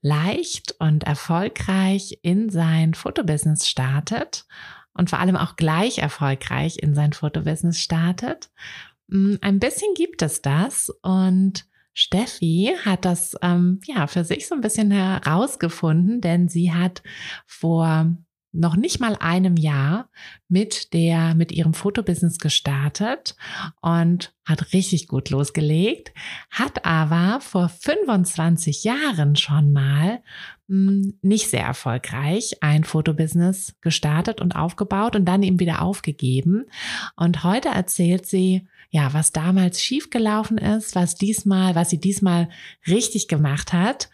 leicht und erfolgreich in sein Fotobusiness startet und vor allem auch gleich erfolgreich in sein Fotobusiness startet? Mm, ein bisschen gibt es das und Steffi hat das ähm, ja für sich so ein bisschen herausgefunden, denn sie hat vor noch nicht mal einem Jahr mit der, mit ihrem Fotobusiness gestartet und hat richtig gut losgelegt, hat aber vor 25 Jahren schon mal hm, nicht sehr erfolgreich ein Fotobusiness gestartet und aufgebaut und dann eben wieder aufgegeben. Und heute erzählt sie, ja, was damals schiefgelaufen ist, was diesmal, was sie diesmal richtig gemacht hat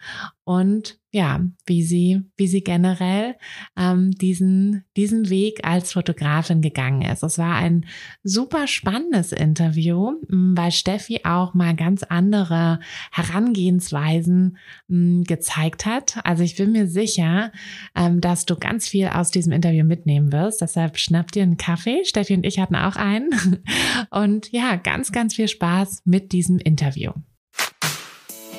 und ja, wie sie, wie sie generell ähm, diesen, diesen Weg als Fotografin gegangen ist. Es war ein super spannendes Interview, weil Steffi auch mal ganz andere Herangehensweisen mh, gezeigt hat. Also ich bin mir sicher, ähm, dass du ganz viel aus diesem Interview mitnehmen wirst. Deshalb schnapp dir einen Kaffee. Steffi und ich hatten auch einen. Und ja, ganz, ganz viel Spaß mit diesem Interview.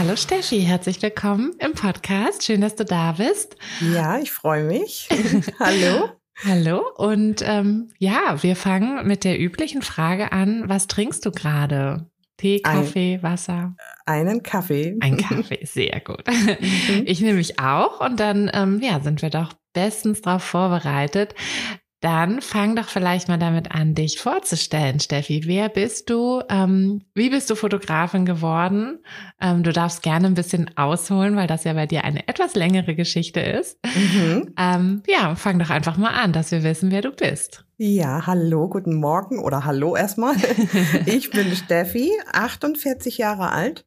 Hallo Steffi, herzlich willkommen im Podcast. Schön, dass du da bist. Ja, ich freue mich. Hallo. Hallo und ähm, ja, wir fangen mit der üblichen Frage an. Was trinkst du gerade? Tee, Kaffee, Ein, Wasser? Einen Kaffee. Ein Kaffee, sehr gut. Mhm. Ich nehme mich auch und dann ähm, ja, sind wir doch bestens darauf vorbereitet. Dann fang doch vielleicht mal damit an, dich vorzustellen, Steffi. Wer bist du? Ähm, wie bist du Fotografin geworden? Ähm, du darfst gerne ein bisschen ausholen, weil das ja bei dir eine etwas längere Geschichte ist. Mhm. Ähm, ja, fang doch einfach mal an, dass wir wissen, wer du bist. Ja, hallo, guten Morgen oder hallo erstmal. ich bin Steffi, 48 Jahre alt,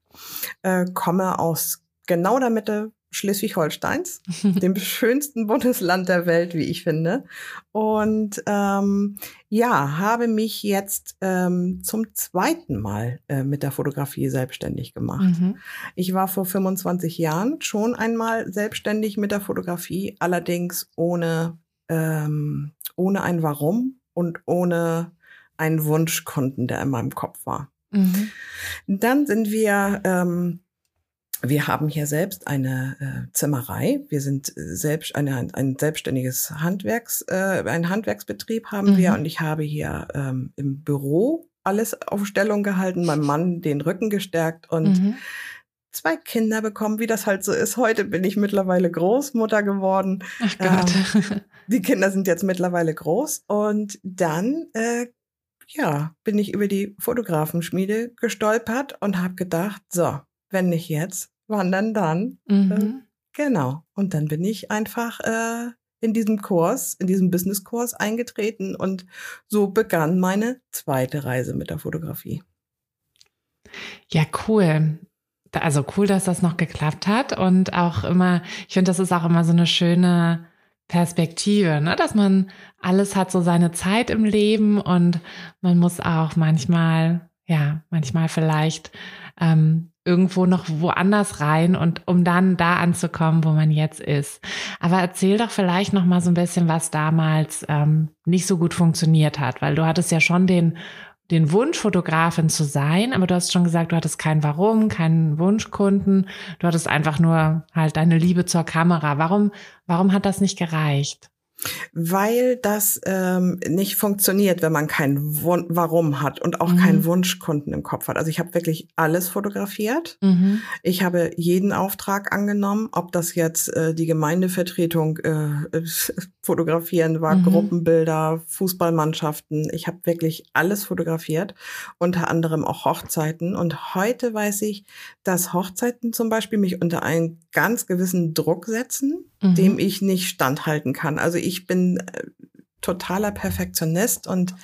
äh, komme aus genau der Mitte Schleswig-Holsteins, dem schönsten Bundesland der Welt, wie ich finde. Und ähm, ja, habe mich jetzt ähm, zum zweiten Mal äh, mit der Fotografie selbstständig gemacht. Mhm. Ich war vor 25 Jahren schon einmal selbstständig mit der Fotografie, allerdings ohne, ähm, ohne ein Warum und ohne einen Wunschkunden, der in meinem Kopf war. Mhm. Dann sind wir ähm, wir haben hier selbst eine äh, Zimmerei. Wir sind äh, selbst eine, ein selbstständiges Handwerks, äh, ein Handwerksbetrieb haben mhm. wir und ich habe hier ähm, im Büro alles auf Stellung gehalten, meinem Mann den Rücken gestärkt und mhm. zwei Kinder bekommen, wie das halt so ist. Heute bin ich mittlerweile Großmutter geworden. Ach Gott. Ähm, die Kinder sind jetzt mittlerweile groß und dann äh, ja, bin ich über die Fotografenschmiede gestolpert und habe gedacht, so, wenn nicht jetzt, wandern dann. Mhm. Äh, genau. Und dann bin ich einfach äh, in diesem Kurs, in diesem Business-Kurs eingetreten und so begann meine zweite Reise mit der Fotografie. Ja, cool. Also cool, dass das noch geklappt hat und auch immer, ich finde, das ist auch immer so eine schöne Perspektive, ne? dass man alles hat so seine Zeit im Leben und man muss auch manchmal, ja, manchmal vielleicht ähm, irgendwo noch woanders rein und um dann da anzukommen, wo man jetzt ist. Aber erzähl doch vielleicht noch mal so ein bisschen, was damals ähm, nicht so gut funktioniert hat, weil du hattest ja schon den den Wunsch, Fotografin zu sein, aber du hast schon gesagt, du hattest kein Warum, keinen Wunschkunden, du hattest einfach nur halt deine Liebe zur Kamera. Warum, warum hat das nicht gereicht? Weil das ähm, nicht funktioniert, wenn man kein Wun Warum hat und auch mhm. keinen Wunschkunden im Kopf hat. Also ich habe wirklich alles fotografiert. Mhm. Ich habe jeden Auftrag angenommen, ob das jetzt äh, die Gemeindevertretung äh, fotografieren war, mhm. Gruppenbilder, Fußballmannschaften. Ich habe wirklich alles fotografiert, unter anderem auch Hochzeiten. Und heute weiß ich, dass Hochzeiten zum Beispiel mich unter einen ganz gewissen Druck setzen, mhm. dem ich nicht standhalten kann. Also ich bin äh, totaler Perfektionist und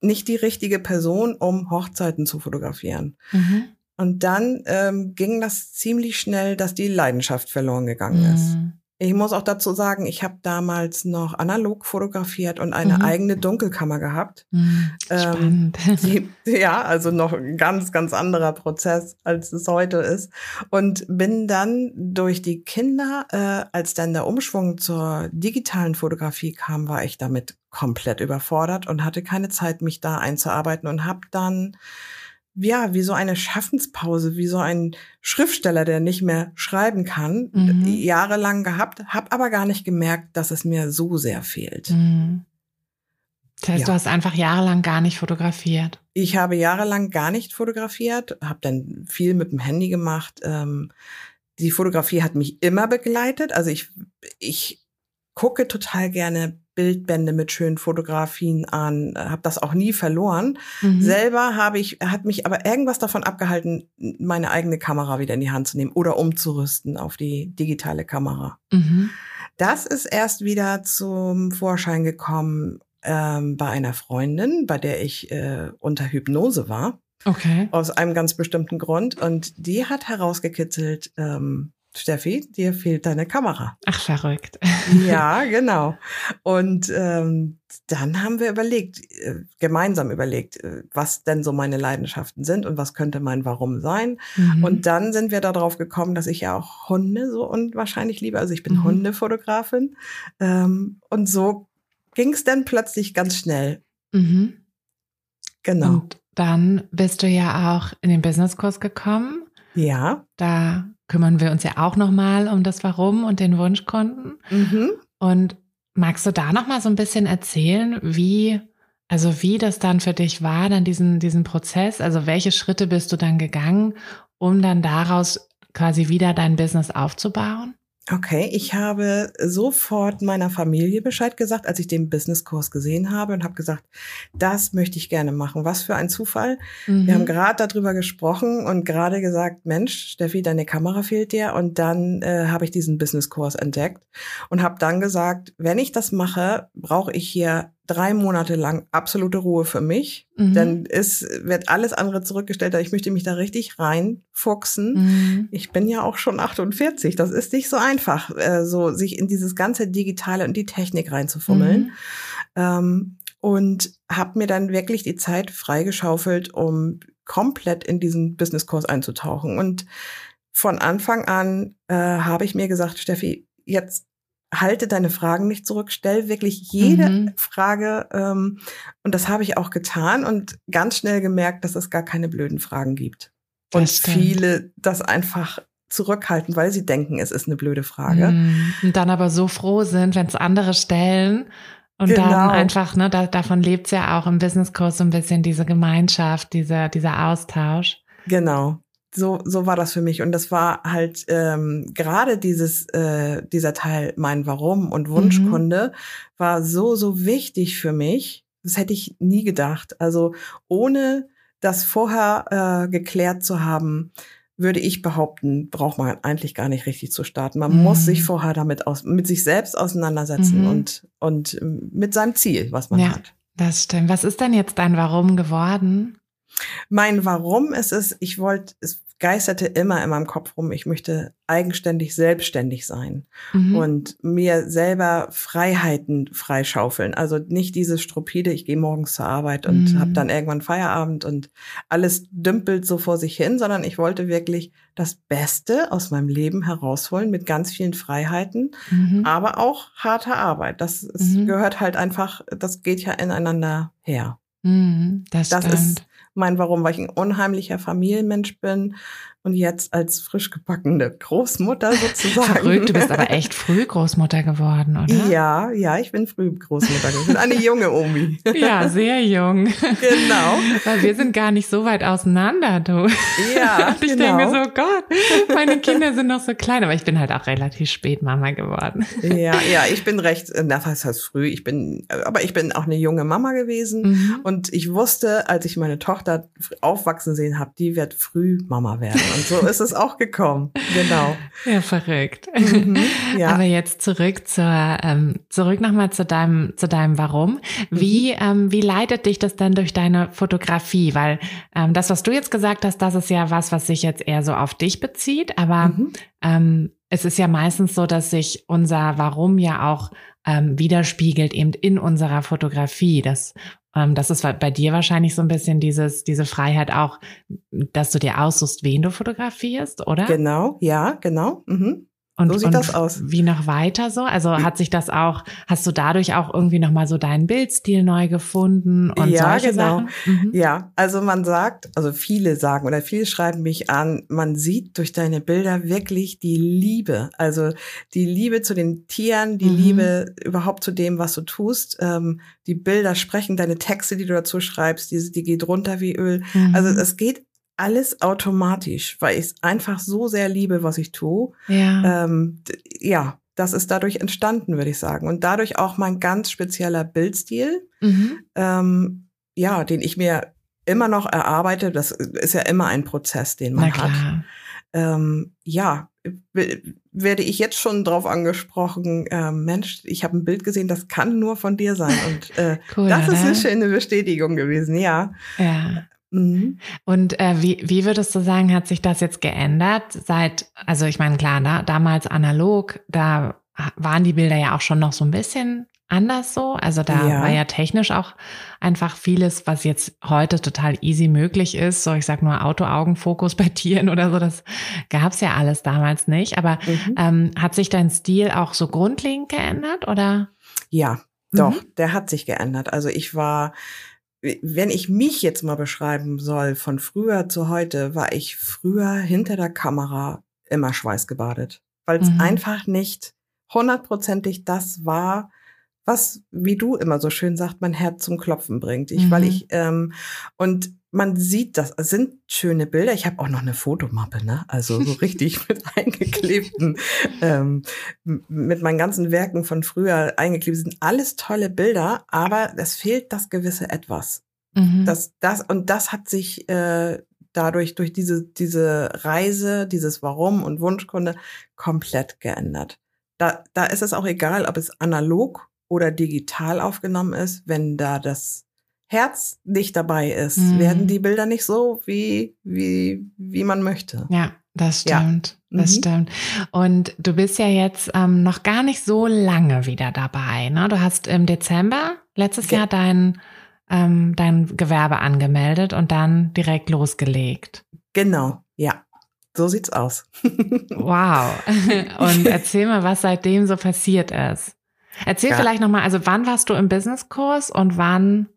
nicht die richtige Person, um Hochzeiten zu fotografieren. Mhm. Und dann ähm, ging das ziemlich schnell, dass die Leidenschaft verloren gegangen ist. Ich muss auch dazu sagen, ich habe damals noch analog fotografiert und eine mhm. eigene Dunkelkammer gehabt. Mhm, ähm, die, ja, also noch ein ganz, ganz anderer Prozess, als es heute ist. Und bin dann durch die Kinder, äh, als dann der Umschwung zur digitalen Fotografie kam, war ich damit komplett überfordert und hatte keine Zeit, mich da einzuarbeiten und habe dann ja, wie so eine Schaffenspause, wie so ein Schriftsteller, der nicht mehr schreiben kann, mhm. jahrelang gehabt, habe aber gar nicht gemerkt, dass es mir so sehr fehlt. Mhm. Das heißt, ja. du hast einfach jahrelang gar nicht fotografiert. Ich habe jahrelang gar nicht fotografiert, habe dann viel mit dem Handy gemacht. Ähm, die Fotografie hat mich immer begleitet. Also ich, ich gucke total gerne Bildbände mit schönen Fotografien an, habe das auch nie verloren. Mhm. Selber habe ich, hat mich aber irgendwas davon abgehalten, meine eigene Kamera wieder in die Hand zu nehmen oder umzurüsten auf die digitale Kamera. Mhm. Das ist erst wieder zum Vorschein gekommen ähm, bei einer Freundin, bei der ich äh, unter Hypnose war. Okay. Aus einem ganz bestimmten Grund. Und die hat herausgekitzelt, ähm, Steffi, dir fehlt deine Kamera. Ach, verrückt. Ja, genau. Und ähm, dann haben wir überlegt, äh, gemeinsam überlegt, äh, was denn so meine Leidenschaften sind und was könnte mein Warum sein. Mhm. Und dann sind wir darauf gekommen, dass ich ja auch Hunde so unwahrscheinlich liebe. Also ich bin mhm. Hundefotografin. Ähm, und so ging es dann plötzlich ganz schnell. Mhm. Genau. Und dann bist du ja auch in den Businesskurs gekommen. Ja. Da kümmern wir uns ja auch nochmal um das Warum und den Wunschkunden. Mhm. Und magst du da nochmal so ein bisschen erzählen, wie, also wie das dann für dich war, dann diesen, diesen Prozess? Also welche Schritte bist du dann gegangen, um dann daraus quasi wieder dein Business aufzubauen? Okay, ich habe sofort meiner Familie Bescheid gesagt, als ich den Businesskurs gesehen habe und habe gesagt, das möchte ich gerne machen. Was für ein Zufall. Mhm. Wir haben gerade darüber gesprochen und gerade gesagt, Mensch, Steffi, deine Kamera fehlt dir. Und dann äh, habe ich diesen Businesskurs entdeckt und habe dann gesagt, wenn ich das mache, brauche ich hier drei Monate lang absolute Ruhe für mich. Mhm. Dann ist, wird alles andere zurückgestellt. Ich möchte mich da richtig reinfuchsen. Mhm. Ich bin ja auch schon 48. Das ist nicht so einfach, äh, so sich in dieses ganze Digitale und die Technik reinzufummeln. Mhm. Ähm, und habe mir dann wirklich die Zeit freigeschaufelt, um komplett in diesen Businesskurs einzutauchen. Und von Anfang an äh, habe ich mir gesagt, Steffi, jetzt halte deine Fragen nicht zurück, stell wirklich jede mhm. Frage. Ähm, und das habe ich auch getan und ganz schnell gemerkt, dass es gar keine blöden Fragen gibt. Und viele das einfach zurückhalten, weil sie denken, es ist eine blöde Frage. Mhm. Und dann aber so froh sind, wenn es andere stellen. Und genau. dann einfach, ne, da, davon lebt es ja auch im Businesskurs so ein bisschen diese Gemeinschaft, dieser, dieser Austausch. Genau so, so war das für mich. Und das war halt ähm, gerade dieses, äh, dieser Teil, mein Warum und Wunschkunde, mhm. war so, so wichtig für mich. Das hätte ich nie gedacht. Also ohne das vorher äh, geklärt zu haben, würde ich behaupten, braucht man eigentlich gar nicht richtig zu starten. Man mhm. muss sich vorher damit aus, mit sich selbst auseinandersetzen mhm. und, und mit seinem Ziel, was man ja, hat. Das stimmt. Was ist denn jetzt dein Warum geworden? Mein Warum ist es, ich wollte, es geisterte immer in meinem Kopf rum, ich möchte eigenständig, selbstständig sein mhm. und mir selber Freiheiten freischaufeln. Also nicht dieses Stropide, ich gehe morgens zur Arbeit und mhm. habe dann irgendwann Feierabend und alles dümpelt so vor sich hin, sondern ich wollte wirklich das Beste aus meinem Leben herausholen mit ganz vielen Freiheiten, mhm. aber auch harter Arbeit. Das mhm. gehört halt einfach, das geht ja ineinander her. Mhm, das, das ist mein Warum, weil ich ein unheimlicher Familienmensch bin und jetzt als frisch gebackene Großmutter sozusagen. Verrückt, du bist aber echt früh Großmutter geworden, oder? Ja, ja, ich bin früh Großmutter geworden. Eine junge Omi. Ja, sehr jung. Genau. Weil wir sind gar nicht so weit auseinander, du. Ja, und ich genau. denke so, Gott, meine Kinder sind noch so klein, aber ich bin halt auch relativ spät Mama geworden. Ja, ja, ich bin recht, na, was heißt früh? Ich bin, aber ich bin auch eine junge Mama gewesen mhm. und ich wusste, als ich meine Tochter aufwachsen sehen habe, die wird früh Mama werden. Und so ist es auch gekommen. Genau. Ja, verrückt. Mhm, ja. Aber jetzt zurück zur, ähm, zurück nochmal zu deinem, zu deinem Warum. Wie, mhm. ähm, wie leitet dich das denn durch deine Fotografie? Weil ähm, das, was du jetzt gesagt hast, das ist ja was, was sich jetzt eher so auf dich bezieht. Aber mhm. ähm, es ist ja meistens so, dass sich unser Warum ja auch ähm, widerspiegelt eben in unserer Fotografie. Das das ist bei dir wahrscheinlich so ein bisschen dieses, diese Freiheit auch, dass du dir aussuchst, wen du fotografierst, oder? Genau, ja, genau. Mhm. Und, so sieht und das aus. Wie noch weiter so? Also hat sich das auch, hast du dadurch auch irgendwie nochmal so deinen Bildstil neu gefunden und ja, solche genau. Sachen? Mhm. Ja, also man sagt, also viele sagen oder viele schreiben mich an, man sieht durch deine Bilder wirklich die Liebe. Also die Liebe zu den Tieren, die mhm. Liebe überhaupt zu dem, was du tust. Ähm, die Bilder sprechen, deine Texte, die du dazu schreibst, die, die geht runter wie Öl. Mhm. Also es geht alles automatisch, weil ich es einfach so sehr liebe, was ich tue. Ja. Ähm, ja, das ist dadurch entstanden, würde ich sagen. Und dadurch auch mein ganz spezieller Bildstil, mhm. ähm, ja, den ich mir immer noch erarbeite. Das ist ja immer ein Prozess, den man hat. Ähm, ja, werde ich jetzt schon drauf angesprochen, äh, Mensch, ich habe ein Bild gesehen, das kann nur von dir sein. Und äh, cool, das ist eine schöne Bestätigung gewesen, ja. Ja. Mhm. Und äh, wie, wie würdest du sagen, hat sich das jetzt geändert seit, also ich meine, klar, da, damals analog, da waren die Bilder ja auch schon noch so ein bisschen anders so. Also da ja. war ja technisch auch einfach vieles, was jetzt heute total easy möglich ist. So, ich sag nur Auto-Augenfokus bei Tieren oder so, das gab's ja alles damals nicht. Aber mhm. ähm, hat sich dein Stil auch so grundlegend geändert oder? Ja, doch, mhm. der hat sich geändert. Also ich war wenn ich mich jetzt mal beschreiben soll, von früher zu heute, war ich früher hinter der Kamera immer schweißgebadet, weil es mhm. einfach nicht hundertprozentig das war, was, wie du immer so schön sagst, mein Herz zum Klopfen bringt. Ich, mhm. weil ich ähm, und man sieht das, es sind schöne Bilder. Ich habe auch noch eine Fotomappe, ne? Also so richtig mit eingeklebten, ähm, mit meinen ganzen Werken von früher eingeklebt. sind alles tolle Bilder, aber es fehlt das gewisse Etwas. Mhm. Das, das, und das hat sich äh, dadurch, durch diese, diese Reise, dieses Warum und Wunschkunde komplett geändert. Da, da ist es auch egal, ob es analog oder digital aufgenommen ist, wenn da das Herz nicht dabei ist, mhm. werden die Bilder nicht so, wie, wie, wie man möchte. Ja, das stimmt. Ja. Das mhm. stimmt. Und du bist ja jetzt ähm, noch gar nicht so lange wieder dabei. Ne? Du hast im Dezember letztes Ge Jahr dein, ähm, dein Gewerbe angemeldet und dann direkt losgelegt. Genau, ja. So sieht's aus. wow. Und erzähl mal, was seitdem so passiert ist. Erzähl ja. vielleicht nochmal, also wann warst du im Businesskurs und wann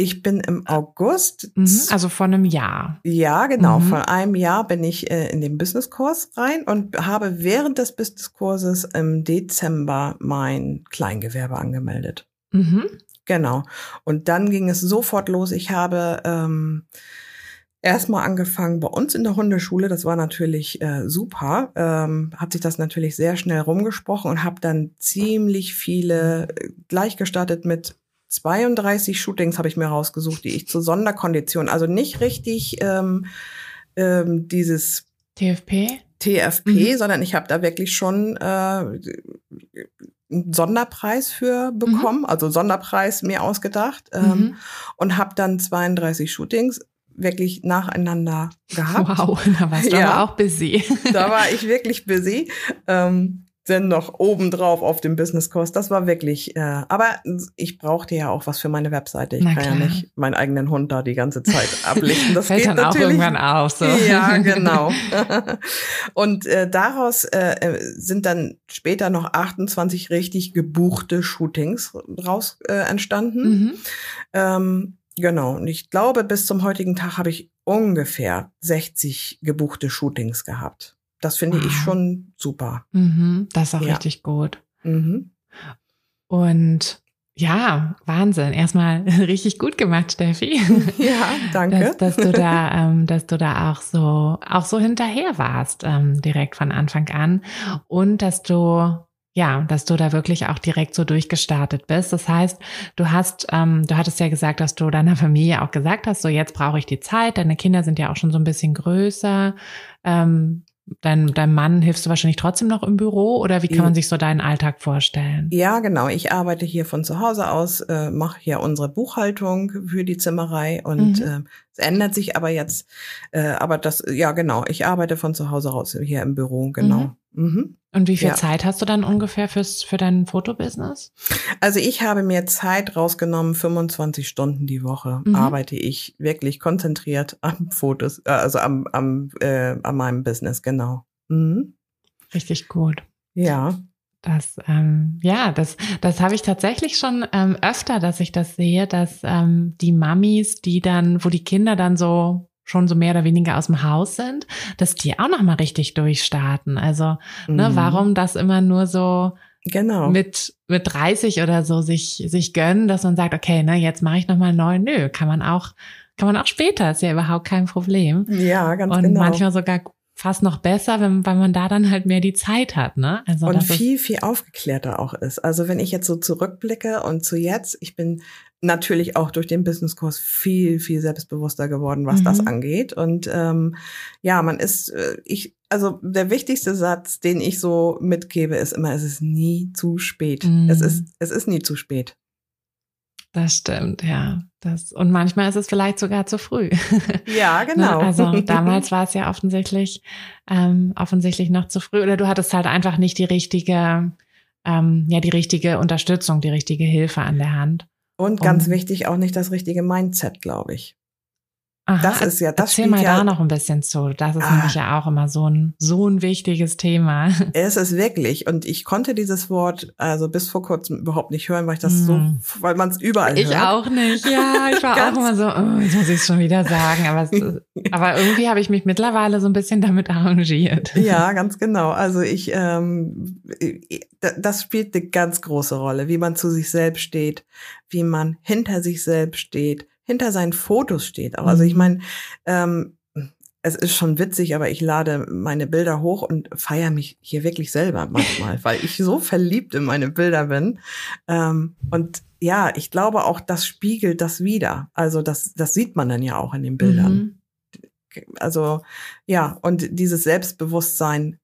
ich bin im August. Mhm, also von einem Jahr. Ja, genau. Mhm. Von einem Jahr bin ich äh, in den Businesskurs rein und habe während des Businesskurses im Dezember mein Kleingewerbe angemeldet. Mhm. Genau. Und dann ging es sofort los. Ich habe ähm, erstmal angefangen bei uns in der Hundeschule. Das war natürlich äh, super. Ähm, hat sich das natürlich sehr schnell rumgesprochen und habe dann ziemlich viele äh, gleich gestartet mit 32 Shootings habe ich mir rausgesucht, die ich zur Sonderkondition, also nicht richtig ähm, ähm, dieses TFP? TFP, mhm. sondern ich habe da wirklich schon äh, einen Sonderpreis für bekommen, mhm. also Sonderpreis mir ausgedacht ähm, mhm. und habe dann 32 Shootings wirklich nacheinander gehabt. Wow, da warst du ja, aber auch busy. da war ich wirklich busy. Ähm, denn noch obendrauf auf dem Business Kurs. Das war wirklich, äh, aber ich brauchte ja auch was für meine Webseite. Ich Na kann klar. ja nicht meinen eigenen Hund da die ganze Zeit ablichten. Das Fällt geht dann natürlich. auch irgendwann auf. So. Ja, genau. Und äh, daraus äh, äh, sind dann später noch 28 richtig gebuchte Shootings raus äh, entstanden. Mhm. Ähm, genau. Und ich glaube, bis zum heutigen Tag habe ich ungefähr 60 gebuchte Shootings gehabt. Das finde wow. ich schon super. Mhm, das ist auch ja. richtig gut. Mhm. Und ja, Wahnsinn. Erstmal richtig gut gemacht, Steffi. Ja, danke. Dass, dass du da, ähm, dass du da auch so, auch so hinterher warst, ähm, direkt von Anfang an. Und dass du, ja, dass du da wirklich auch direkt so durchgestartet bist. Das heißt, du hast, ähm, du hattest ja gesagt, dass du deiner Familie auch gesagt hast, so jetzt brauche ich die Zeit. Deine Kinder sind ja auch schon so ein bisschen größer. Ähm, dein, deinem Mann hilfst du wahrscheinlich trotzdem noch im Büro oder wie kann man sich so deinen Alltag vorstellen? Ja, genau. Ich arbeite hier von zu Hause aus, äh, mache hier unsere Buchhaltung für die Zimmerei und mhm. äh, ändert sich aber jetzt. Äh, aber das, ja genau, ich arbeite von zu Hause raus hier im Büro, genau. Mhm. Mhm. Und wie viel ja. Zeit hast du dann ungefähr fürs, für dein Fotobusiness? Also ich habe mir Zeit rausgenommen, 25 Stunden die Woche mhm. arbeite ich wirklich konzentriert am Fotos, äh, also am, am, äh, an meinem Business, genau. Mhm. Richtig gut. Ja. Das, ähm, ja, das, das habe ich tatsächlich schon ähm, öfter, dass ich das sehe, dass ähm, die Mamis, die dann, wo die Kinder dann so schon so mehr oder weniger aus dem Haus sind, dass die auch noch mal richtig durchstarten. Also, ne, mhm. ne, warum das immer nur so genau. mit mit 30 oder so sich sich gönnen, dass man sagt, okay, ne, jetzt mache ich noch mal neu. Nö, kann man auch kann man auch später, ist ja überhaupt kein Problem. Ja, ganz Und genau. Und manchmal sogar fast noch besser, wenn, weil man da dann halt mehr die Zeit hat, ne? Also und viel, viel aufgeklärter auch ist. Also wenn ich jetzt so zurückblicke und zu jetzt, ich bin natürlich auch durch den Businesskurs viel, viel selbstbewusster geworden, was mhm. das angeht. Und ähm, ja, man ist, äh, ich, also der wichtigste Satz, den ich so mitgebe, ist immer, es ist nie zu spät. Mhm. Es ist, es ist nie zu spät. Das stimmt, ja. Das, und manchmal ist es vielleicht sogar zu früh. Ja, ne, genau. also damals war es ja offensichtlich, ähm, offensichtlich noch zu früh. Oder du hattest halt einfach nicht die richtige, ähm, ja, die richtige Unterstützung, die richtige Hilfe an der Hand. Und ganz um, wichtig, auch nicht das richtige Mindset, glaube ich. Aha, das ist ja, das Erzähl mal ja, da noch ein bisschen zu. Das ist ah, nämlich ja auch immer so ein, so ein wichtiges Thema. Es ist wirklich. Und ich konnte dieses Wort also bis vor kurzem überhaupt nicht hören, weil ich das mm. so, hm. weil man es überall ich hört. Ich auch nicht. Ja, ich war auch immer so, oh, jetzt muss ich es schon wieder sagen. Aber, es, aber irgendwie habe ich mich mittlerweile so ein bisschen damit arrangiert. Ja, ganz genau. Also ich, ähm, das spielt eine ganz große Rolle, wie man zu sich selbst steht, wie man hinter sich selbst steht, hinter seinen Fotos steht. Auch. Also ich mhm. meine, ähm, es ist schon witzig, aber ich lade meine Bilder hoch und feiere mich hier wirklich selber manchmal, weil ich so verliebt in meine Bilder bin. Ähm, und ja, ich glaube auch, das spiegelt das wieder. Also das, das sieht man dann ja auch in den Bildern. Mhm. Also ja, und dieses Selbstbewusstsein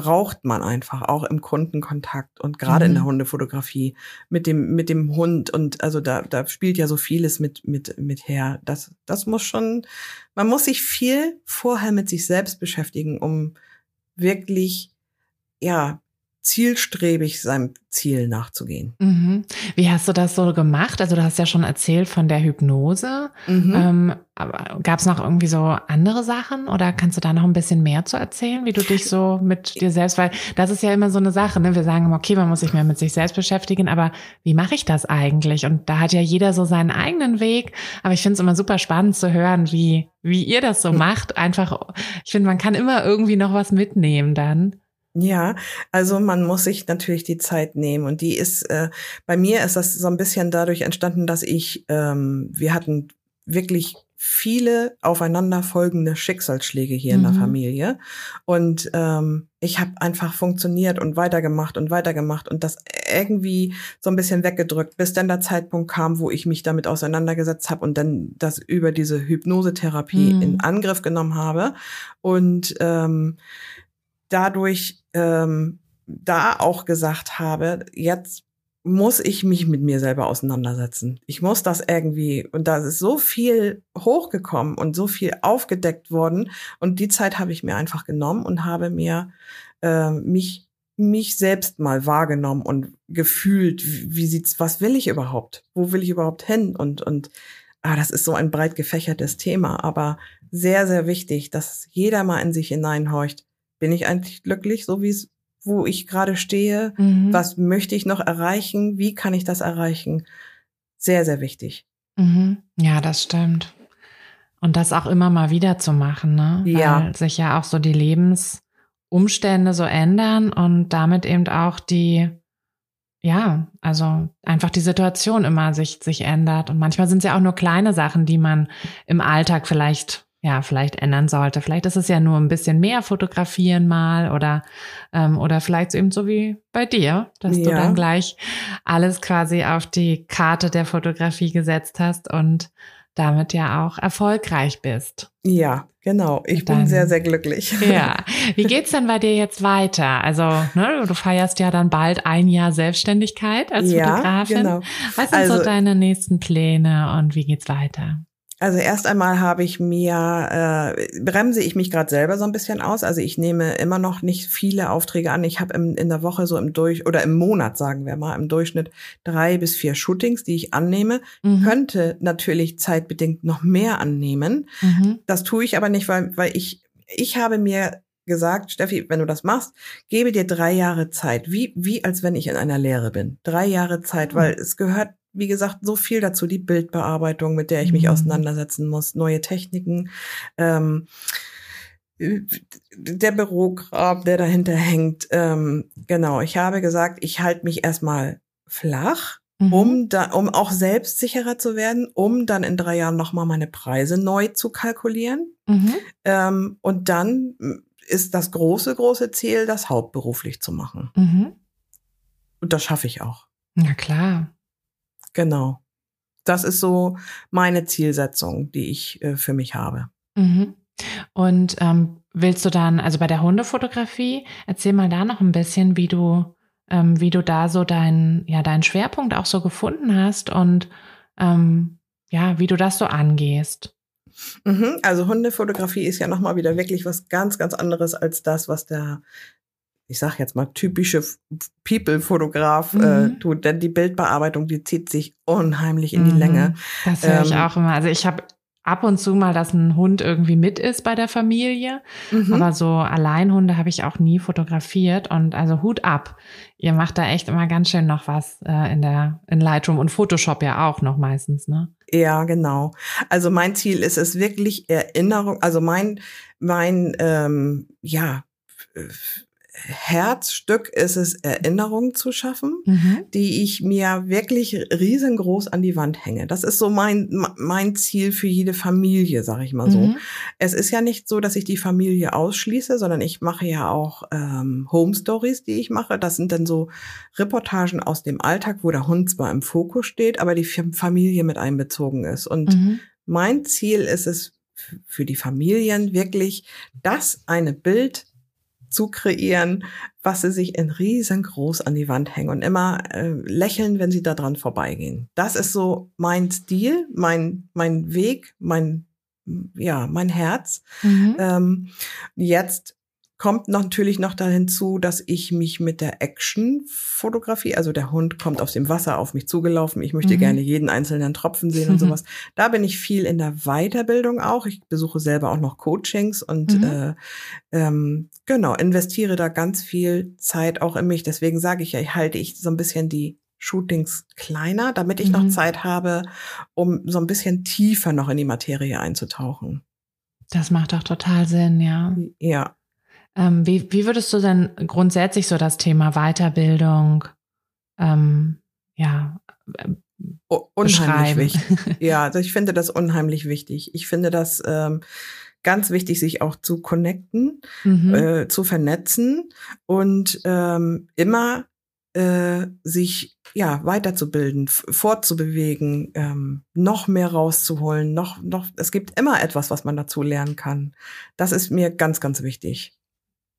braucht man einfach auch im Kundenkontakt und gerade mhm. in der mhm. Hundefotografie mit dem mit dem Hund und also da da spielt ja so vieles mit mit mit her. Das das muss schon man muss sich viel vorher mit sich selbst beschäftigen, um wirklich ja zielstrebig seinem Ziel nachzugehen. Mhm. Wie hast du das so gemacht? Also du hast ja schon erzählt von der Hypnose. Mhm. Ähm, Gab es noch irgendwie so andere Sachen oder kannst du da noch ein bisschen mehr zu erzählen, wie du dich so mit dir selbst, weil das ist ja immer so eine Sache, ne? Wir sagen immer, okay, man muss sich mehr mit sich selbst beschäftigen, aber wie mache ich das eigentlich? Und da hat ja jeder so seinen eigenen Weg, aber ich finde es immer super spannend zu hören, wie, wie ihr das so hm. macht. Einfach, ich finde, man kann immer irgendwie noch was mitnehmen dann. Ja, also man muss sich natürlich die Zeit nehmen und die ist, äh, bei mir ist das so ein bisschen dadurch entstanden, dass ich, ähm, wir hatten wirklich viele aufeinanderfolgende Schicksalsschläge hier mhm. in der mhm. Familie. Und ähm, ich habe einfach funktioniert und weitergemacht und weitergemacht und das irgendwie so ein bisschen weggedrückt, bis dann der Zeitpunkt kam, wo ich mich damit auseinandergesetzt habe und dann das über diese Hypnosetherapie mhm. in Angriff genommen habe. Und ähm, dadurch ähm, da auch gesagt habe, jetzt muss ich mich mit mir selber auseinandersetzen. Ich muss das irgendwie, und da ist so viel hochgekommen und so viel aufgedeckt worden. Und die Zeit habe ich mir einfach genommen und habe mir äh, mich mich selbst mal wahrgenommen und gefühlt, wie, wie sieht's, was will ich überhaupt? Wo will ich überhaupt hin? Und, und ah, das ist so ein breit gefächertes Thema, aber sehr, sehr wichtig, dass jeder mal in sich hineinhorcht. Bin ich eigentlich glücklich, so wie es wo ich gerade stehe, mhm. was möchte ich noch erreichen, wie kann ich das erreichen. Sehr, sehr wichtig. Mhm. Ja, das stimmt. Und das auch immer mal wieder zu machen, ne? Ja. Weil sich ja auch so die Lebensumstände so ändern und damit eben auch die, ja, also einfach die Situation immer sich, sich ändert. Und manchmal sind es ja auch nur kleine Sachen, die man im Alltag vielleicht ja, vielleicht ändern sollte. Vielleicht ist es ja nur ein bisschen mehr fotografieren mal oder, ähm, oder vielleicht eben so wie bei dir, dass ja. du dann gleich alles quasi auf die Karte der Fotografie gesetzt hast und damit ja auch erfolgreich bist. Ja, genau. Ich dann, bin sehr, sehr glücklich. Ja. Wie geht's denn bei dir jetzt weiter? Also, ne, du feierst ja dann bald ein Jahr Selbstständigkeit als ja, Fotografin. Genau. Was sind also, so deine nächsten Pläne und wie geht's weiter? Also erst einmal habe ich mir, äh, bremse ich mich gerade selber so ein bisschen aus. Also ich nehme immer noch nicht viele Aufträge an. Ich habe in der Woche so im Durch oder im Monat, sagen wir mal, im Durchschnitt drei bis vier Shootings, die ich annehme. Mhm. Könnte natürlich zeitbedingt noch mehr annehmen. Mhm. Das tue ich aber nicht, weil, weil ich, ich habe mir gesagt, Steffi, wenn du das machst, gebe dir drei Jahre Zeit, wie, wie als wenn ich in einer Lehre bin. Drei Jahre Zeit, mhm. weil es gehört wie gesagt, so viel dazu, die Bildbearbeitung, mit der ich mich mhm. auseinandersetzen muss, neue Techniken, ähm, der Bürokram, der dahinter hängt. Ähm, genau, ich habe gesagt, ich halte mich erstmal flach, mhm. um da, um auch selbstsicherer zu werden, um dann in drei Jahren nochmal meine Preise neu zu kalkulieren. Mhm. Ähm, und dann ist das große, große Ziel, das hauptberuflich zu machen. Mhm. Und das schaffe ich auch. Na klar. Genau. Das ist so meine Zielsetzung, die ich äh, für mich habe. Mhm. Und ähm, willst du dann, also bei der Hundefotografie, erzähl mal da noch ein bisschen, wie du, ähm, wie du da so deinen, ja, deinen Schwerpunkt auch so gefunden hast und ähm, ja, wie du das so angehst. Mhm, also Hundefotografie ist ja nochmal wieder wirklich was ganz, ganz anderes als das, was der ich sag jetzt mal, typische People-Fotograf äh, mhm. äh, tut. Denn die Bildbearbeitung, die zieht sich unheimlich in die mhm. Länge. Das höre ich ähm, auch immer. Also ich habe ab und zu mal, dass ein Hund irgendwie mit ist bei der Familie. Mhm. Aber so Alleinhunde habe ich auch nie fotografiert. Und also Hut ab. Ihr macht da echt immer ganz schön noch was äh, in der in Lightroom und Photoshop ja auch noch meistens, ne? Ja, genau. Also mein Ziel ist es wirklich Erinnerung, also mein, mein, ähm, ja, Herzstück ist es, Erinnerungen zu schaffen, mhm. die ich mir wirklich riesengroß an die Wand hänge. Das ist so mein, mein Ziel für jede Familie, sag ich mal so. Mhm. Es ist ja nicht so, dass ich die Familie ausschließe, sondern ich mache ja auch ähm, Home Stories, die ich mache. Das sind dann so Reportagen aus dem Alltag, wo der Hund zwar im Fokus steht, aber die Familie mit einbezogen ist. Und mhm. mein Ziel ist es, für die Familien wirklich, dass eine Bild zu kreieren, was sie sich in riesengroß an die Wand hängen und immer äh, lächeln, wenn sie da dran vorbeigehen. Das ist so mein Stil, mein, mein Weg, mein, ja, mein Herz. Mhm. Ähm, jetzt kommt natürlich noch da hinzu, dass ich mich mit der Action-Fotografie, also der Hund kommt aus dem Wasser auf mich zugelaufen, ich möchte mhm. gerne jeden einzelnen Tropfen sehen und sowas. Da bin ich viel in der Weiterbildung auch. Ich besuche selber auch noch Coachings und mhm. äh, ähm, genau, investiere da ganz viel Zeit auch in mich. Deswegen sage ich ja, ich halte ich so ein bisschen die Shootings kleiner, damit ich mhm. noch Zeit habe, um so ein bisschen tiefer noch in die Materie einzutauchen. Das macht doch total Sinn, ja. Ja. Ähm, wie, wie würdest du denn grundsätzlich so das Thema Weiterbildung, ähm, ja, unheimlich wichtig. Ja, also ich finde das unheimlich wichtig. Ich finde das ähm, ganz wichtig, sich auch zu connecten, mhm. äh, zu vernetzen und ähm, immer äh, sich ja weiterzubilden, fortzubewegen, ähm, noch mehr rauszuholen, noch noch. Es gibt immer etwas, was man dazu lernen kann. Das ist mir ganz ganz wichtig.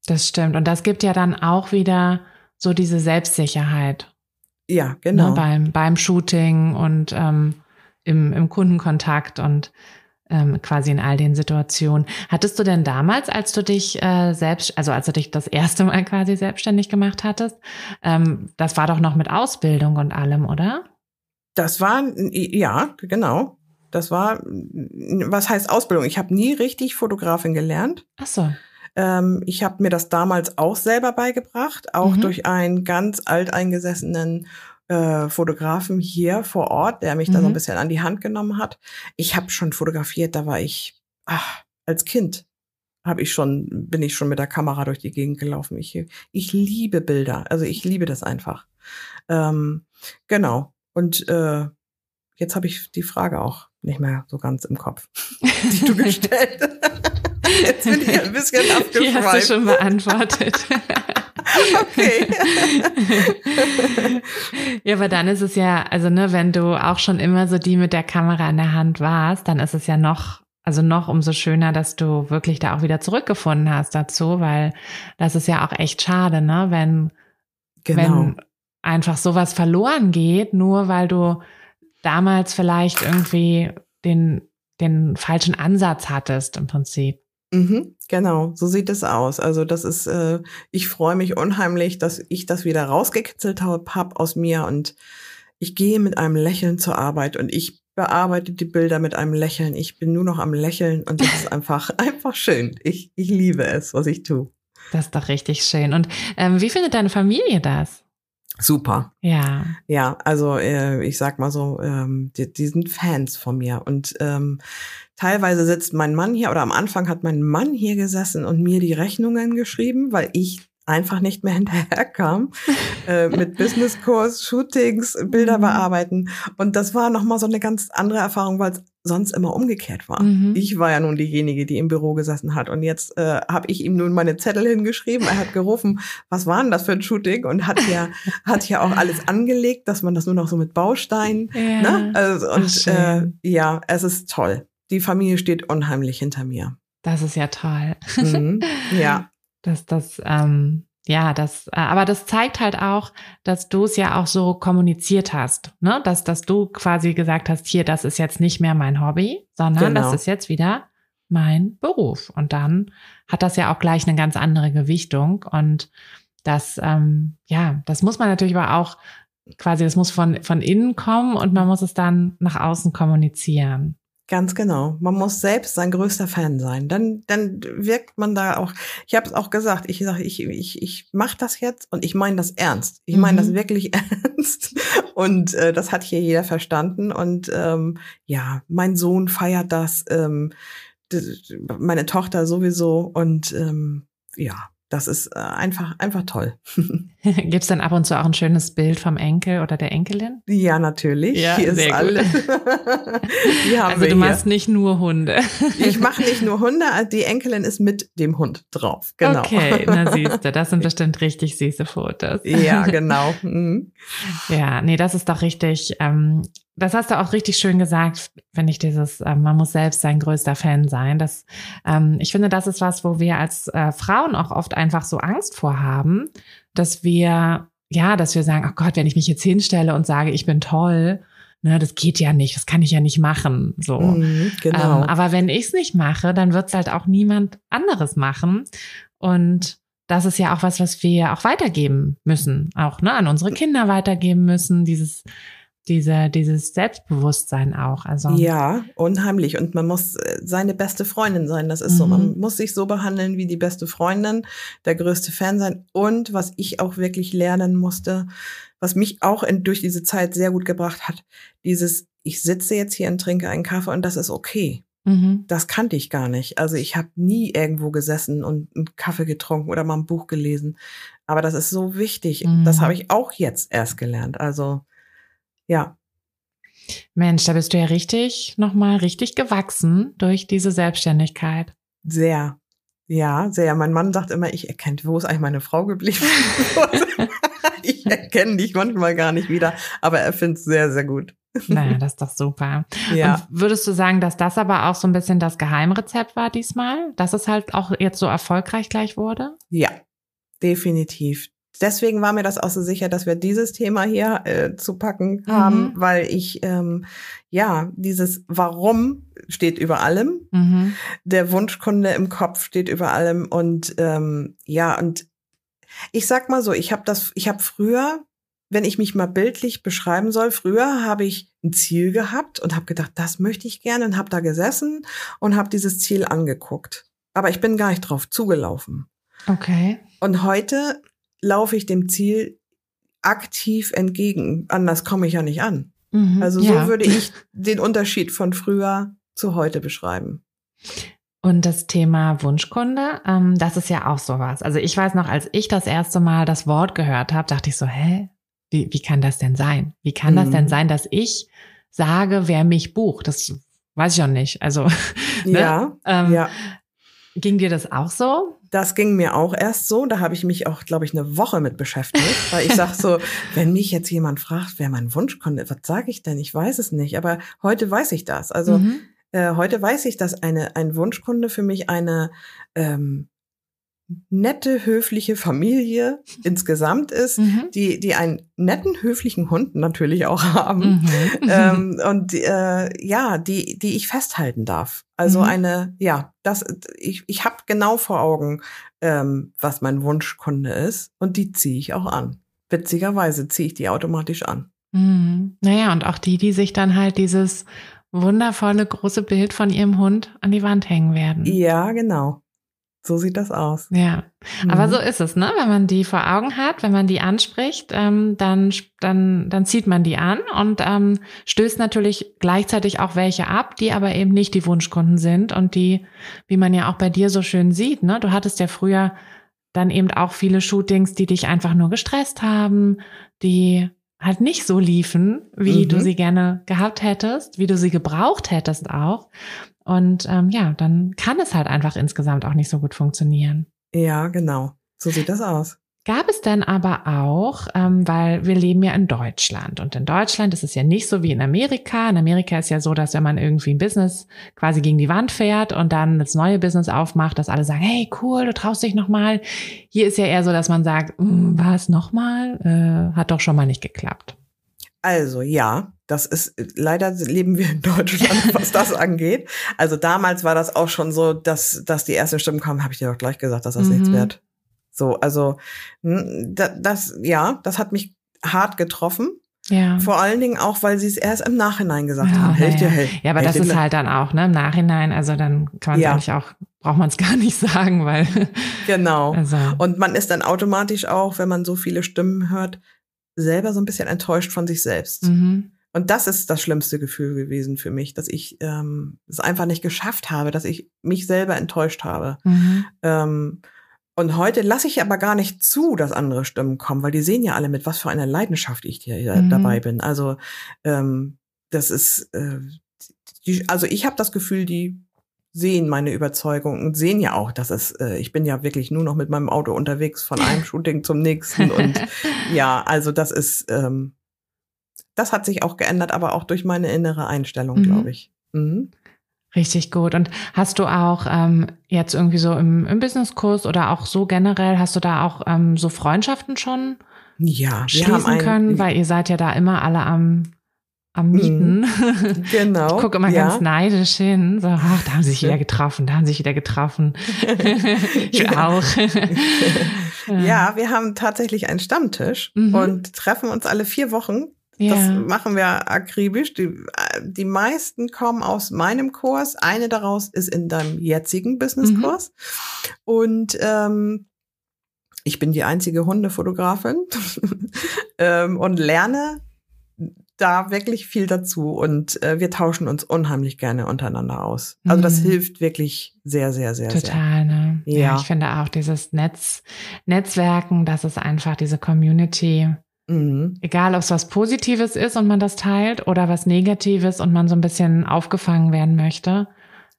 Das stimmt und das gibt ja dann auch wieder so diese Selbstsicherheit. Ja, genau. Ne, beim beim Shooting und ähm, im, im Kundenkontakt und ähm, quasi in all den Situationen. Hattest du denn damals, als du dich äh, selbst, also als du dich das erste Mal quasi selbstständig gemacht hattest, ähm, das war doch noch mit Ausbildung und allem, oder? Das war, ja, genau. Das war, was heißt Ausbildung? Ich habe nie richtig Fotografin gelernt. Ach so. Ähm, ich habe mir das damals auch selber beigebracht, auch mhm. durch einen ganz alteingesessenen äh, Fotografen hier vor Ort, der mich mhm. da so ein mhm. bisschen an die Hand genommen hat. Ich habe schon fotografiert, da war ich ach, als Kind habe ich schon bin ich schon mit der Kamera durch die Gegend gelaufen. Ich ich liebe Bilder, also ich liebe das einfach. Ähm, genau. Und äh, jetzt habe ich die Frage auch nicht mehr so ganz im Kopf, die du gestellt hast. Jetzt bin ich ein bisschen abgeschweift. Die hast du schon beantwortet. Okay. ja, aber dann ist es ja, also ne, wenn du auch schon immer so die mit der Kamera in der Hand warst, dann ist es ja noch, also noch umso schöner, dass du wirklich da auch wieder zurückgefunden hast dazu, weil das ist ja auch echt schade, ne, wenn, genau. wenn einfach sowas verloren geht, nur weil du damals vielleicht irgendwie den, den falschen Ansatz hattest im Prinzip. Mhm, genau, so sieht es aus. Also das ist, äh, ich freue mich unheimlich, dass ich das wieder rausgekitzelt habe hab aus mir und ich gehe mit einem Lächeln zur Arbeit und ich bearbeite die Bilder mit einem Lächeln. Ich bin nur noch am Lächeln und das ist einfach, einfach schön. Ich, ich liebe es, was ich tue. Das ist doch richtig schön. Und ähm, wie findet deine Familie das? Super. Ja. Ja, also äh, ich sag mal so, ähm, die, die sind Fans von mir und ähm, teilweise sitzt mein Mann hier oder am Anfang hat mein Mann hier gesessen und mir die Rechnungen geschrieben, weil ich einfach nicht mehr hinterherkam äh, mit Businesskurs, Shootings, Bilder mhm. bearbeiten. Und das war nochmal so eine ganz andere Erfahrung, weil es sonst immer umgekehrt war. Mhm. Ich war ja nun diejenige, die im Büro gesessen hat. Und jetzt äh, habe ich ihm nun meine Zettel hingeschrieben. Er hat gerufen, was war denn das für ein Shooting? Und hat ja, hat ja auch alles angelegt, dass man das nur noch so mit Bausteinen. Ja. Ne? Also, und Ach, äh, ja, es ist toll. Die Familie steht unheimlich hinter mir. Das ist ja toll. Mhm. Ja. dass das, ähm, ja, das, äh, aber das zeigt halt auch, dass du es ja auch so kommuniziert hast, ne? Dass, dass du quasi gesagt hast, hier, das ist jetzt nicht mehr mein Hobby, sondern genau. das ist jetzt wieder mein Beruf. Und dann hat das ja auch gleich eine ganz andere Gewichtung. Und das, ähm, ja, das muss man natürlich aber auch quasi, das muss von, von innen kommen und man muss es dann nach außen kommunizieren. Ganz genau. Man muss selbst sein größter Fan sein. Dann, dann wirkt man da auch. Ich habe es auch gesagt. Ich sage, ich, ich, ich mache das jetzt und ich meine das ernst. Ich meine mhm. das wirklich ernst. Und äh, das hat hier jeder verstanden. Und ähm, ja, mein Sohn feiert das, ähm, meine Tochter sowieso. Und ähm, ja, das ist äh, einfach, einfach toll. Gibt es dann ab und zu auch ein schönes Bild vom Enkel oder der Enkelin? Ja, natürlich. Ja, hier ist alle. also du machst nicht nur Hunde. ich mache nicht nur Hunde, die Enkelin ist mit dem Hund drauf. Genau. Okay, na siehst du, das sind bestimmt richtig süße Fotos. Ja, genau. Mhm. Ja, nee, das ist doch richtig. Ähm, das hast du auch richtig schön gesagt, finde ich, dieses, äh, man muss selbst sein größter Fan sein. Das, ähm, ich finde, das ist was, wo wir als äh, Frauen auch oft einfach so Angst vor haben, dass wir, ja, dass wir sagen, oh Gott, wenn ich mich jetzt hinstelle und sage, ich bin toll, ne, das geht ja nicht, das kann ich ja nicht machen. So. Mhm, genau. Ähm, aber wenn ich es nicht mache, dann wird es halt auch niemand anderes machen. Und das ist ja auch was, was wir auch weitergeben müssen, auch ne, an unsere Kinder weitergeben müssen, dieses diese, dieses Selbstbewusstsein auch. Also ja, unheimlich. Und man muss äh, seine beste Freundin sein. Das ist mhm. so. Man mhm. muss sich so behandeln wie die beste Freundin, der größte Fan sein. Und was ich auch wirklich lernen musste, was mich auch in, durch diese Zeit sehr gut gebracht hat, dieses, ich sitze jetzt hier und trinke einen Kaffee und das ist okay. Mhm. Das kannte ich gar nicht. Also ich habe nie irgendwo gesessen und einen Kaffee getrunken oder mal ein Buch gelesen. Aber das ist so wichtig. Mhm. Das habe ich auch jetzt erst gelernt. Also ja. Mensch, da bist du ja richtig, nochmal richtig gewachsen durch diese Selbstständigkeit. Sehr. Ja, sehr. Mein Mann sagt immer, ich erkenne, wo ist eigentlich meine Frau geblieben? ich erkenne dich manchmal gar nicht wieder, aber er findet es sehr, sehr gut. Naja, das ist doch super. Ja. Und würdest du sagen, dass das aber auch so ein bisschen das Geheimrezept war diesmal? Dass es halt auch jetzt so erfolgreich gleich wurde? Ja, definitiv. Deswegen war mir das auch so sicher, dass wir dieses Thema hier äh, zu packen haben, mhm. weil ich, ähm, ja, dieses Warum steht über allem. Mhm. Der Wunschkunde im Kopf steht über allem. Und ähm, ja, und ich sag mal so, ich habe das, ich habe früher wenn ich mich mal bildlich beschreiben soll, früher habe ich ein Ziel gehabt und habe gedacht, das möchte ich gerne und habe da gesessen und habe dieses Ziel angeguckt. Aber ich bin gar nicht drauf zugelaufen. Okay. Und heute laufe ich dem Ziel aktiv entgegen. Anders komme ich ja nicht an. Mhm, also so ja. würde ich den Unterschied von früher zu heute beschreiben. Und das Thema Wunschkunde, ähm, das ist ja auch sowas. Also ich weiß noch, als ich das erste Mal das Wort gehört habe, dachte ich so, hä, wie, wie kann das denn sein? Wie kann mhm. das denn mhm. sein, dass ich sage, wer mich bucht? Das weiß ich auch nicht. Also, ne? ja, ähm, ja. Ging dir das auch so? Das ging mir auch erst so. Da habe ich mich auch, glaube ich, eine Woche mit beschäftigt. weil ich sage so, wenn mich jetzt jemand fragt, wer mein Wunschkunde, was sage ich denn? Ich weiß es nicht. Aber heute weiß ich das. Also mhm. äh, heute weiß ich, dass eine, ein Wunschkunde für mich eine ähm, nette, höfliche Familie insgesamt ist, mhm. die, die einen netten, höflichen Hund natürlich auch haben. Mhm. Ähm, und äh, ja, die, die ich festhalten darf. Also mhm. eine, ja, das, ich, ich habe genau vor Augen, ähm, was mein Wunschkunde ist. Und die ziehe ich auch an. Witzigerweise ziehe ich die automatisch an. Mhm. Naja, und auch die, die sich dann halt dieses wundervolle große Bild von ihrem Hund an die Wand hängen werden. Ja, genau. So sieht das aus. Ja, mhm. aber so ist es, ne? Wenn man die vor Augen hat, wenn man die anspricht, ähm, dann, dann, dann zieht man die an und ähm, stößt natürlich gleichzeitig auch welche ab, die aber eben nicht die Wunschkunden sind und die, wie man ja auch bei dir so schön sieht, ne? Du hattest ja früher dann eben auch viele Shootings, die dich einfach nur gestresst haben, die halt nicht so liefen, wie mhm. du sie gerne gehabt hättest, wie du sie gebraucht hättest auch. Und ähm, ja, dann kann es halt einfach insgesamt auch nicht so gut funktionieren. Ja, genau. So sieht das aus. Gab es denn aber auch, ähm, weil wir leben ja in Deutschland und in Deutschland ist es ja nicht so wie in Amerika. In Amerika ist ja so, dass wenn man irgendwie ein Business quasi gegen die Wand fährt und dann das neue Business aufmacht, dass alle sagen, hey cool, du traust dich nochmal. Hier ist ja eher so, dass man sagt, hm, was nochmal? Äh, hat doch schon mal nicht geklappt. Also ja, das ist leider leben wir in Deutschland, was das angeht. Also damals war das auch schon so, dass dass die ersten Stimmen kamen, habe ich dir doch gleich gesagt, dass das mhm. nichts wird. So, also das, ja, das hat mich hart getroffen. Ja. Vor allen Dingen auch, weil sie es erst im Nachhinein gesagt ja, haben. Hält ja, ja. ja, aber das ist halt dann auch, ne, im Nachhinein, also dann kann man ja. eigentlich auch, braucht man es gar nicht sagen, weil. Genau. Also. Und man ist dann automatisch auch, wenn man so viele Stimmen hört, selber so ein bisschen enttäuscht von sich selbst. Mhm. Und das ist das schlimmste Gefühl gewesen für mich, dass ich ähm, es einfach nicht geschafft habe, dass ich mich selber enttäuscht habe. Mhm. Ähm, und heute lasse ich aber gar nicht zu, dass andere Stimmen kommen, weil die sehen ja alle mit, was für einer Leidenschaft ich hier mhm. dabei bin. Also ähm, das ist, äh, die, also ich habe das Gefühl, die sehen meine Überzeugung und sehen ja auch, dass es, äh, ich bin ja wirklich nur noch mit meinem Auto unterwegs von einem Shooting zum nächsten und ja, also das ist, ähm, das hat sich auch geändert, aber auch durch meine innere Einstellung, mhm. glaube ich. Mhm. Richtig gut. Und hast du auch ähm, jetzt irgendwie so im, im Businesskurs oder auch so generell, hast du da auch ähm, so Freundschaften schon ja, schließen können? Weil ihr seid ja da immer alle am am mhm. Mieten. Genau. Ich gucke immer ja. ganz neidisch hin. So, ach, da haben sie sich wieder getroffen, da haben sie sich wieder getroffen. ich auch. ja, wir haben tatsächlich einen Stammtisch mhm. und treffen uns alle vier Wochen. Ja. Das machen wir akribisch. Die, die meisten kommen aus meinem Kurs. Eine daraus ist in deinem jetzigen Businesskurs. Mhm. Und ähm, ich bin die einzige Hundefotografin ähm, und lerne da wirklich viel dazu und äh, wir tauschen uns unheimlich gerne untereinander aus. Also das mhm. hilft wirklich sehr, sehr, sehr, Total, sehr. ne? Ja. ja. ich finde auch dieses Netz, Netzwerken, das ist einfach diese Community. Mhm. Egal, ob es was Positives ist und man das teilt oder was Negatives und man so ein bisschen aufgefangen werden möchte.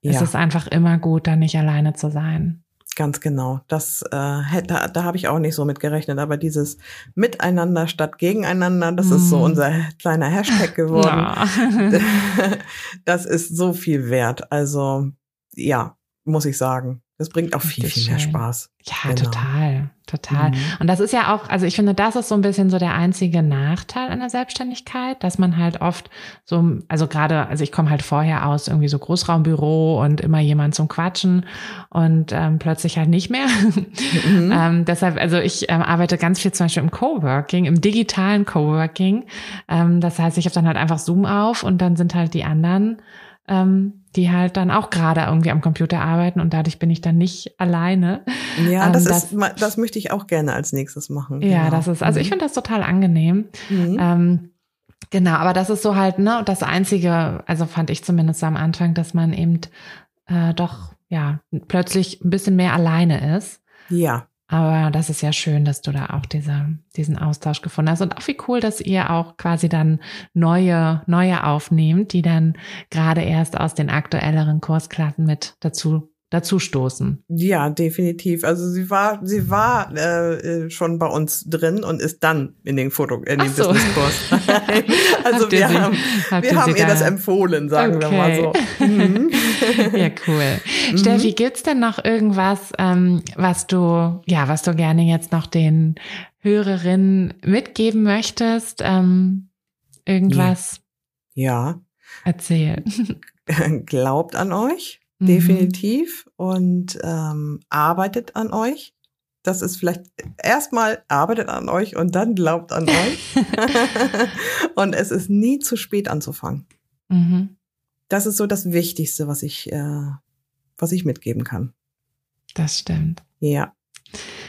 Ja. Es ist einfach immer gut, da nicht alleine zu sein. Ganz genau. Das äh, da, da habe ich auch nicht so mit gerechnet. Aber dieses Miteinander statt Gegeneinander, das mm. ist so mhm. unser kleiner Hashtag geworden. Ja. das ist so viel wert. Also ja, muss ich sagen. Das bringt auch viel, viel mehr Spaß. Ja, genau. total, total. Mhm. Und das ist ja auch, also ich finde, das ist so ein bisschen so der einzige Nachteil an der Selbstständigkeit, dass man halt oft so, also gerade, also ich komme halt vorher aus irgendwie so Großraumbüro und immer jemand zum Quatschen und ähm, plötzlich halt nicht mehr. Mhm. ähm, deshalb, also ich ähm, arbeite ganz viel zum Beispiel im Coworking, im digitalen Coworking. Ähm, das heißt, ich habe dann halt einfach Zoom auf und dann sind halt die anderen ähm, die halt dann auch gerade irgendwie am Computer arbeiten und dadurch bin ich dann nicht alleine. Ja, das, ähm, das, ist, das möchte ich auch gerne als nächstes machen. Ja, genau. das ist, also ich mhm. finde das total angenehm. Mhm. Ähm, genau, aber das ist so halt, ne, das Einzige, also fand ich zumindest am Anfang, dass man eben äh, doch, ja, plötzlich ein bisschen mehr alleine ist. Ja. Aber das ist ja schön, dass du da auch diese, diesen Austausch gefunden hast. Und auch wie cool, dass ihr auch quasi dann neue, neue aufnehmt, die dann gerade erst aus den aktuelleren Kursklassen mit dazu dazu stoßen. Ja, definitiv. Also sie war, sie war äh, äh, schon bei uns drin und ist dann in den Foto, in den so. Businesskurs. also wir sie, haben, wir haben ihr das empfohlen, sagen okay. wir mal so. Mhm. ja, cool. Mhm. Steffi, gibt's denn noch irgendwas, ähm, was du, ja, was du gerne jetzt noch den Hörerinnen mitgeben möchtest? Ähm, irgendwas? Ja. Erzähl. Glaubt an euch Mhm. definitiv, und ähm, arbeitet an euch. Das ist vielleicht erstmal arbeitet an euch und dann glaubt an euch. und es ist nie zu spät anzufangen. Mhm. Das ist so das Wichtigste, was ich, äh, was ich mitgeben kann. Das stimmt. Ja.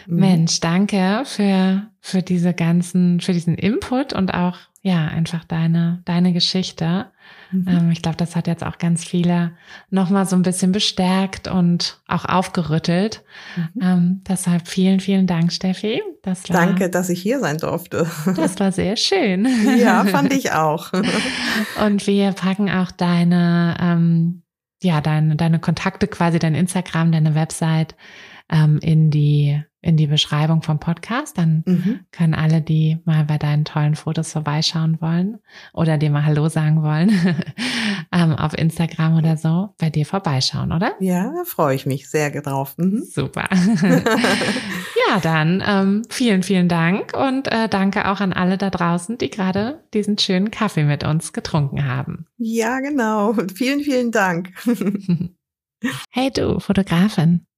Mhm. Mensch, danke für, für diese ganzen, für diesen Input und auch, ja, einfach deine, deine Geschichte. Mhm. Ähm, ich glaube, das hat jetzt auch ganz viele nochmal so ein bisschen bestärkt und auch aufgerüttelt. Mhm. Ähm, deshalb vielen, vielen Dank, Steffi. Das war, Danke, dass ich hier sein durfte. Das war sehr schön. Ja, fand ich auch. und wir packen auch deine, ähm, ja, deine, deine Kontakte quasi, dein Instagram, deine Website ähm, in die in die Beschreibung vom Podcast. Dann mhm. können alle, die mal bei deinen tollen Fotos vorbeischauen wollen oder dir mal Hallo sagen wollen, ähm, auf Instagram oder so, bei dir vorbeischauen, oder? Ja, da freue ich mich sehr drauf. Mhm. Super. ja, dann ähm, vielen, vielen Dank und äh, danke auch an alle da draußen, die gerade diesen schönen Kaffee mit uns getrunken haben. Ja, genau. Vielen, vielen Dank. hey du, Fotografin.